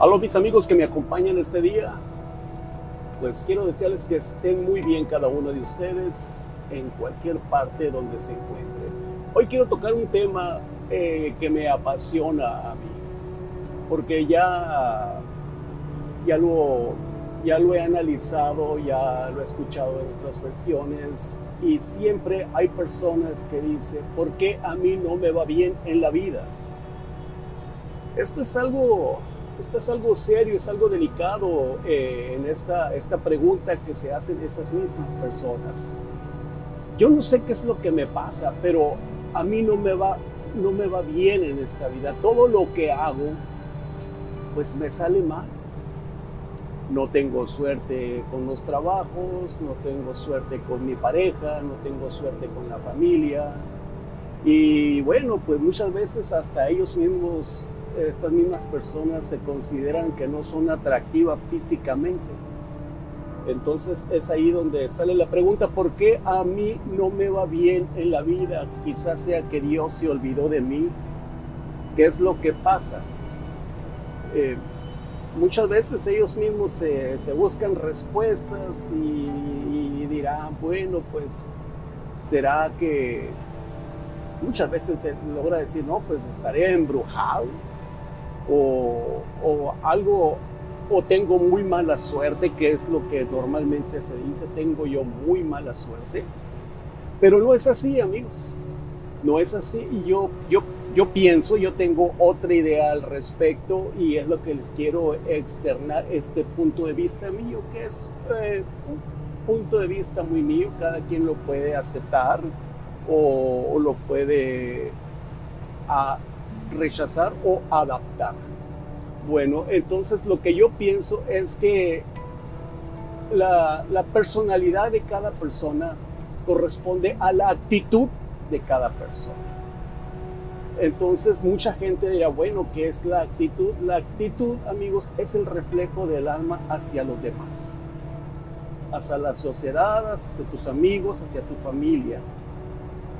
Aló mis amigos que me acompañan este día, pues quiero desearles que estén muy bien cada uno de ustedes en cualquier parte donde se encuentren. Hoy quiero tocar un tema eh, que me apasiona a mí, porque ya, ya, lo, ya lo he analizado, ya lo he escuchado en otras versiones y siempre hay personas que dicen, ¿por qué a mí no me va bien en la vida? Esto es algo, esto es algo serio, es algo delicado eh, en esta, esta pregunta que se hacen esas mismas personas. Yo no sé qué es lo que me pasa, pero a mí no me va, no me va bien en esta vida. Todo lo que hago, pues me sale mal. No tengo suerte con los trabajos, no tengo suerte con mi pareja, no tengo suerte con la familia. Y bueno, pues muchas veces hasta ellos mismos estas mismas personas se consideran que no son atractivas físicamente. Entonces es ahí donde sale la pregunta, ¿por qué a mí no me va bien en la vida? Quizás sea que Dios se olvidó de mí. ¿Qué es lo que pasa? Eh, muchas veces ellos mismos se, buscan respuestas y, y dirán, bueno, pues será que muchas veces se logra decir, no, pues estaré embrujado o, algo, o tengo muy mala suerte, que es lo que normalmente se dice, tengo yo muy mala suerte. Pero no es así, amigos. No es así. Y yo, yo, yo pienso, yo tengo otra idea al respecto y es lo que les quiero externar este punto de vista mío, que es eh, un punto de vista muy mío. Cada quien lo puede aceptar o, lo puede a, rechazar o adaptar. Bueno, entonces lo que yo pienso es que la, personalidad de cada persona corresponde a la actitud de cada persona. Entonces mucha gente dirá, bueno, ¿qué es la actitud? La actitud, amigos, es el reflejo del alma hacia los demás, hacia la sociedad, hacia tus amigos, hacia tu familia.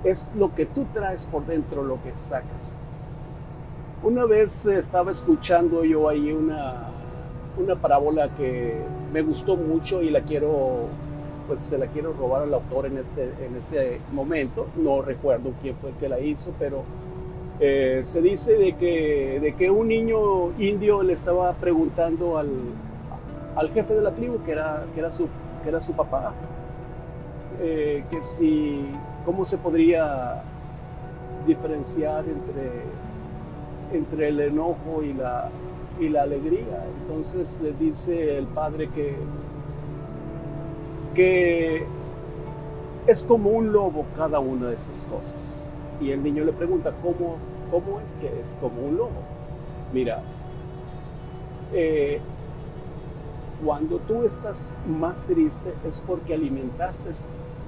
Es lo que tú traes por dentro, lo que sacas. Una vez estaba escuchando yo ahí una, una parábola que me gustó mucho y la quiero, pues se la quiero robar al autor en este, en este momento. No recuerdo quién fue el que la hizo, pero eh, se dice de que, de que un niño indio le estaba preguntando al, al jefe de la tribu, que era, que era, su, que era su papá, eh, que si, cómo se podría diferenciar entre entre el enojo y la, y la alegría. Entonces le dice el padre que, que es como un lobo cada una de esas cosas. Y el niño le pregunta, ¿cómo, cómo es que es como un lobo? Mira, eh, cuando tú estás más triste es porque alimentaste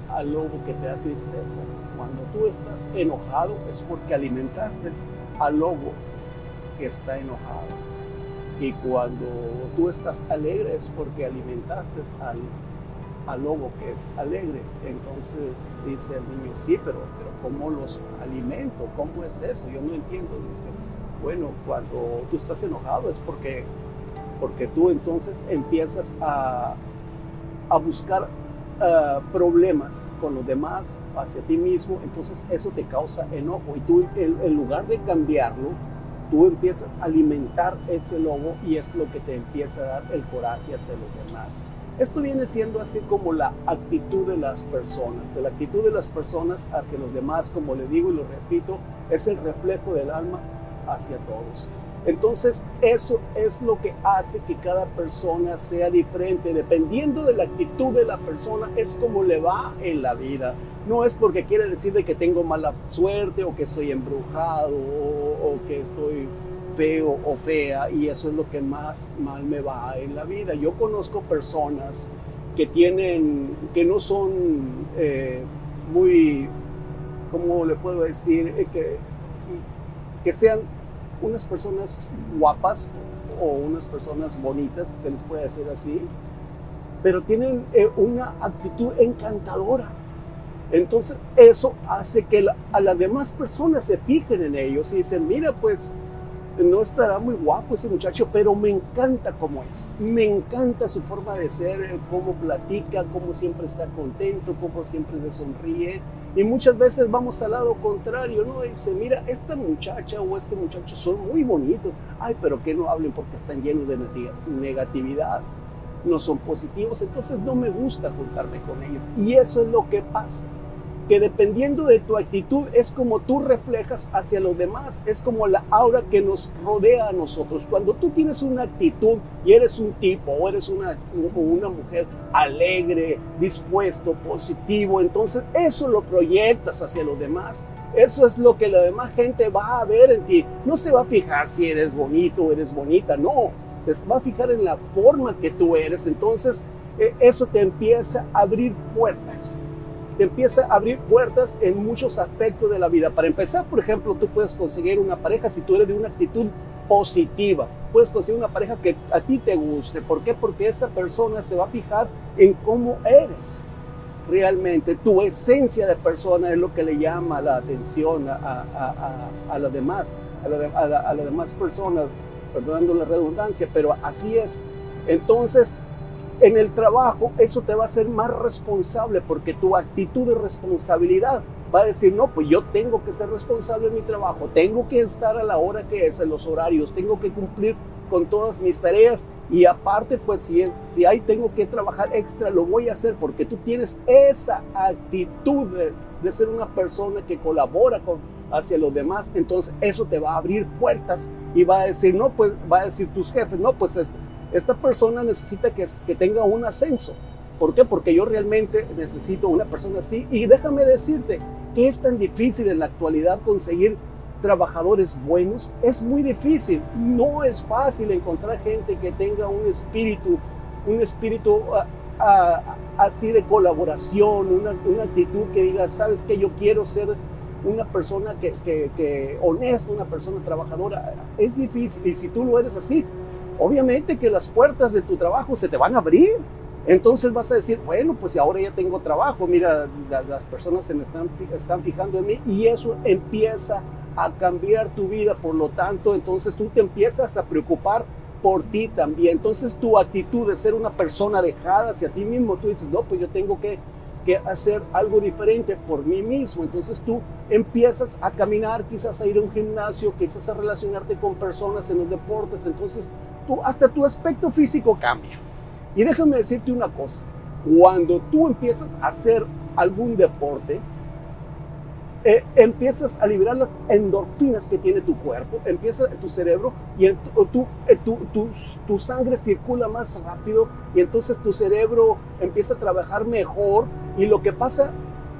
al lobo que te da tristeza. Cuando tú estás enojado es porque alimentaste al lobo está enojado. Y cuando tú estás alegre es porque alimentaste al, al lobo que es alegre. Entonces dice el niño, sí, pero, pero ¿cómo los alimento? ¿Cómo es eso? Yo no entiendo. Dice, bueno, cuando tú estás enojado es porque, porque tú entonces empiezas a, a buscar uh, problemas con los demás hacia ti mismo, entonces eso te causa enojo y tú en lugar de cambiarlo, tú empiezas a alimentar ese lobo y es lo que te empieza a dar el coraje hacia los demás. Esto viene siendo así como la actitud de las personas, de la actitud de las personas hacia los demás, como le digo y lo repito, es el reflejo del alma hacia todos. Entonces, eso es lo que hace que cada persona sea diferente. Dependiendo de la actitud de la persona, es como le va en la vida. No es porque quiere decir de que tengo mala suerte o que estoy embrujado o, que estoy feo o fea y eso es lo que más mal me va en la vida. Yo conozco personas que tienen, que no son eh, muy, ¿cómo le puedo decir? Eh, que, que sean unas personas guapas o unas personas bonitas, se les puede decir así, pero tienen eh, una actitud encantadora. Entonces eso hace que a las demás personas se fijen en ellos y dicen, mira, pues no estará muy guapo ese muchacho, pero me encanta cómo es. Me encanta su forma de ser, eh, cómo platica, cómo siempre está contento, cómo siempre se sonríe. Y muchas veces vamos al lado contrario, ¿no? dice, mira, esta muchacha o este muchacho son muy bonitos. Ay, pero que no hablen porque están llenos de negatividad, no son positivos. Entonces no me gusta juntarme con ellos. Y eso es lo que pasa que dependiendo de tu actitud es como tú reflejas hacia los demás, es como la aura que nos rodea a nosotros. Cuando tú tienes una actitud y eres un tipo o eres una, una mujer alegre, dispuesto, positivo, entonces eso lo proyectas hacia los demás. Eso es lo que la demás gente va a ver en ti. No se va a fijar si eres bonito o eres bonita, no. Se va a fijar en la forma que tú eres. Entonces, eh, eso te empieza a abrir puertas empieza a abrir puertas en muchos aspectos de la vida. Para empezar, por ejemplo, tú puedes conseguir una pareja si tú eres de una actitud positiva. Puedes conseguir una pareja que a ti te guste. ¿Por qué? Porque esa persona se va a fijar en cómo eres realmente. Tu esencia de persona es lo que le llama la atención a, a, demás, a, la, las demás personas, perdonando la redundancia, pero así es. Entonces, en el trabajo eso te va a hacer más responsable porque tu actitud de responsabilidad va a decir, no, pues yo tengo que ser responsable en mi trabajo, tengo que estar a la hora que es, en los horarios, tengo que cumplir con todas mis tareas y aparte, pues si, si hay tengo que trabajar extra, lo voy a hacer porque tú tienes esa actitud de, ser una persona que colabora con, hacia los demás, entonces eso te va a abrir puertas y va a decir, no, pues va a decir tus jefes, no, pues es, esta persona necesita que, tenga un ascenso. ¿Por qué? Porque yo realmente necesito una persona así. Y déjame decirte que es tan difícil en la actualidad conseguir trabajadores buenos. Es muy difícil. No es fácil encontrar gente que tenga un espíritu, un espíritu ah, ah, así de colaboración, una, una, actitud que diga, sabes que yo quiero ser una persona que, que, que honesta, una persona trabajadora. Es difícil. Y si tú lo eres así, obviamente que las puertas de tu trabajo se te van a abrir. Entonces vas a decir, bueno, pues ahora ya tengo trabajo, mira, las, personas se me están, están fijando en mí y eso empieza a cambiar tu vida. Por lo tanto, entonces tú te empiezas a preocupar por ti también. Entonces tu actitud de ser una persona dejada hacia ti mismo, tú dices, no, pues yo tengo que que hacer algo diferente por mí mismo. Entonces tú empiezas a caminar, quizás a ir a un gimnasio, quizás a relacionarte con personas en los deportes. Entonces tú, hasta tu aspecto físico cambia. Y déjame decirte una cosa, cuando tú empiezas a hacer algún deporte, eh, empiezas a liberar las endorfinas que tiene tu cuerpo, empieza tu cerebro y eh, tu, tu, sangre circula más rápido y entonces tu cerebro empieza a trabajar mejor y lo que pasa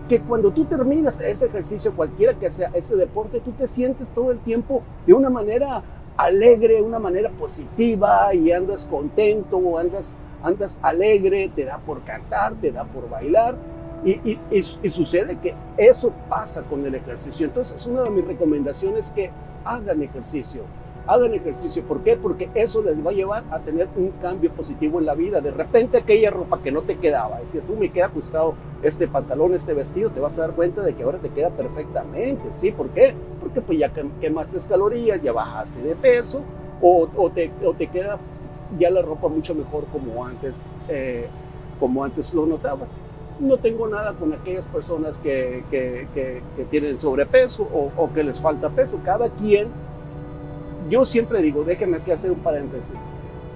que cuando tú terminas ese ejercicio, cualquiera que sea ese deporte, tú te sientes todo el tiempo de una manera alegre, una manera positiva y andas contento, andas, andas alegre, te da por cantar, te da por bailar y, y, sucede que eso pasa con el ejercicio. Entonces, una de mis recomendaciones es que hagan ejercicio. Hagan ejercicio. ¿Por qué? Porque eso les va a llevar a tener un cambio positivo en la vida. De repente aquella ropa que no te quedaba, decías, tú me queda ajustado este pantalón, este vestido, te vas a dar cuenta de que ahora te queda perfectamente. ¿Sí? ¿Por qué? Porque pues ya quemaste calorías, ya bajaste de peso o, te, queda ya la ropa mucho mejor como antes, eh, como antes lo notabas no tengo nada con aquellas personas que, que, que, tienen sobrepeso o, o, que les falta peso. Cada quien, yo siempre digo, déjenme aquí hacer un paréntesis,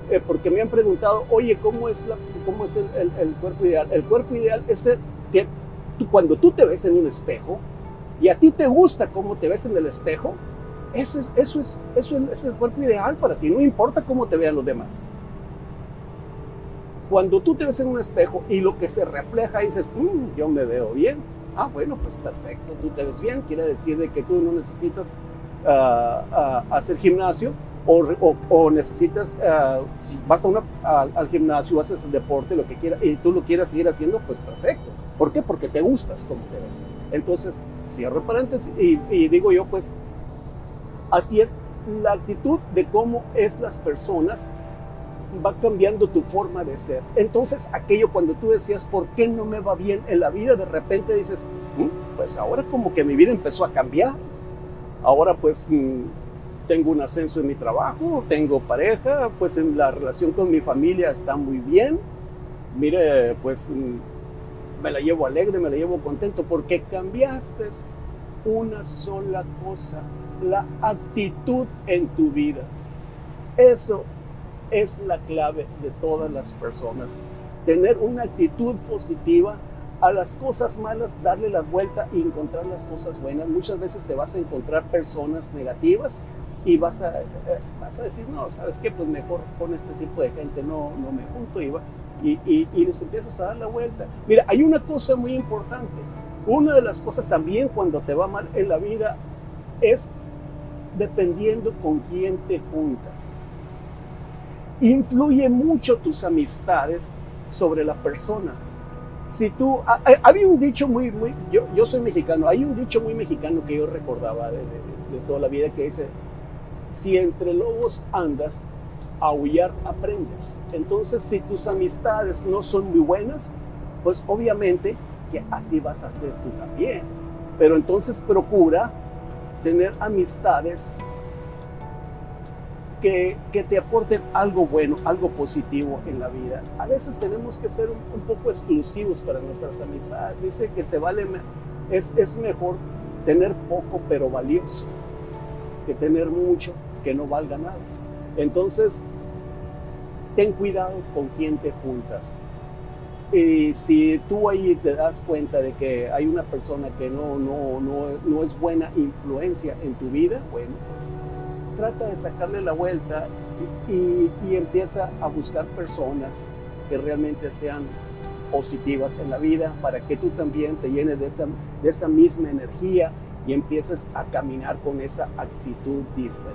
eh, porque me han preguntado, oye, ¿cómo es, cómo es el, cuerpo ideal? El cuerpo ideal es el que cuando tú te ves en un espejo y a ti te gusta cómo te ves en el espejo, eso, eso, es, eso es el cuerpo ideal para ti, no importa cómo te vean los demás. Cuando tú te ves en un espejo y lo que se refleja dices, mm, yo me veo bien, ah, bueno, pues perfecto, tú te ves bien, quiere decir de que tú no necesitas uh, hacer gimnasio o, o, o necesitas, uh, si vas a una, al gimnasio, haces el deporte, lo que quieras, y tú lo quieras seguir haciendo, pues perfecto. ¿Por qué? Porque te gustas como te ves. Entonces, cierro paréntesis y, y digo yo, pues, así es la actitud de cómo es las personas va cambiando tu forma de ser. Entonces, aquello cuando tú decías, ¿por qué no me va bien en la vida? De repente dices, mm, pues ahora como que mi vida empezó a cambiar. Ahora pues mm, tengo un ascenso en mi trabajo, tengo pareja, pues en la relación con mi familia está muy bien. Mire, pues mm, me la llevo alegre, me la llevo contento, porque cambiaste una sola cosa, la actitud en tu vida. Eso es la clave de todas las personas. Tener una actitud positiva a las cosas malas, darle la vuelta y encontrar las cosas buenas. Muchas veces te vas a encontrar personas negativas y vas a, eh, vas a decir, no, ¿sabes qué? Pues mejor con este tipo de gente no, no me junto y, y, y, les empiezas a dar la vuelta. Mira, hay una cosa muy importante. Una de las cosas también cuando te va mal en la vida es dependiendo con quién te juntas. Influye mucho tus amistades sobre la persona. Si tú, había un dicho muy, muy, yo, yo soy mexicano, hay un dicho muy mexicano que yo recordaba de, de toda la vida que dice, si entre lobos andas, aullar aprendes. Entonces, si tus amistades no son muy buenas, pues obviamente que así vas a hacer tú también. Pero entonces procura tener amistades que, te aporten algo bueno, algo positivo en la vida. A veces tenemos que ser un, poco exclusivos para nuestras amistades. Dice que se vale, es, es mejor tener poco pero valioso que tener mucho que no valga nada. Entonces, ten cuidado con quién te juntas. Y si tú ahí te das cuenta de que hay una persona que no, no, no, no es buena influencia en tu vida, bueno, pues trata de sacarle la vuelta y, empieza a buscar personas que realmente sean positivas en la vida para que tú también te llenes de esa, de esa misma energía y empieces a caminar con esa actitud diferente.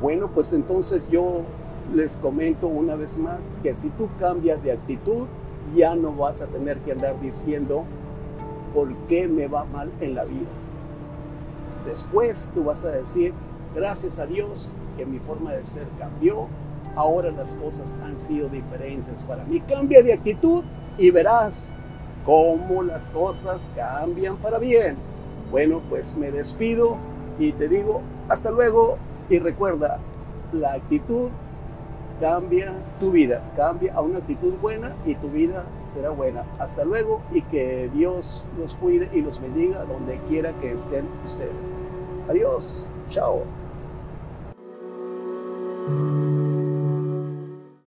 Bueno, pues entonces yo les comento una vez más que si tú cambias de actitud, ya no vas a tener que andar diciendo por qué me va mal en la vida. Después tú vas a decir, gracias a Dios que mi forma de ser cambió, ahora las cosas han sido diferentes para mí. Cambia de actitud y verás cómo las cosas cambian para bien. Bueno, pues me despido y te digo hasta luego y recuerda, la actitud cambia tu vida, cambia a una actitud buena y tu vida será buena. Hasta luego y que Dios los cuide y los bendiga donde quiera que estén ustedes. Adiós, chao.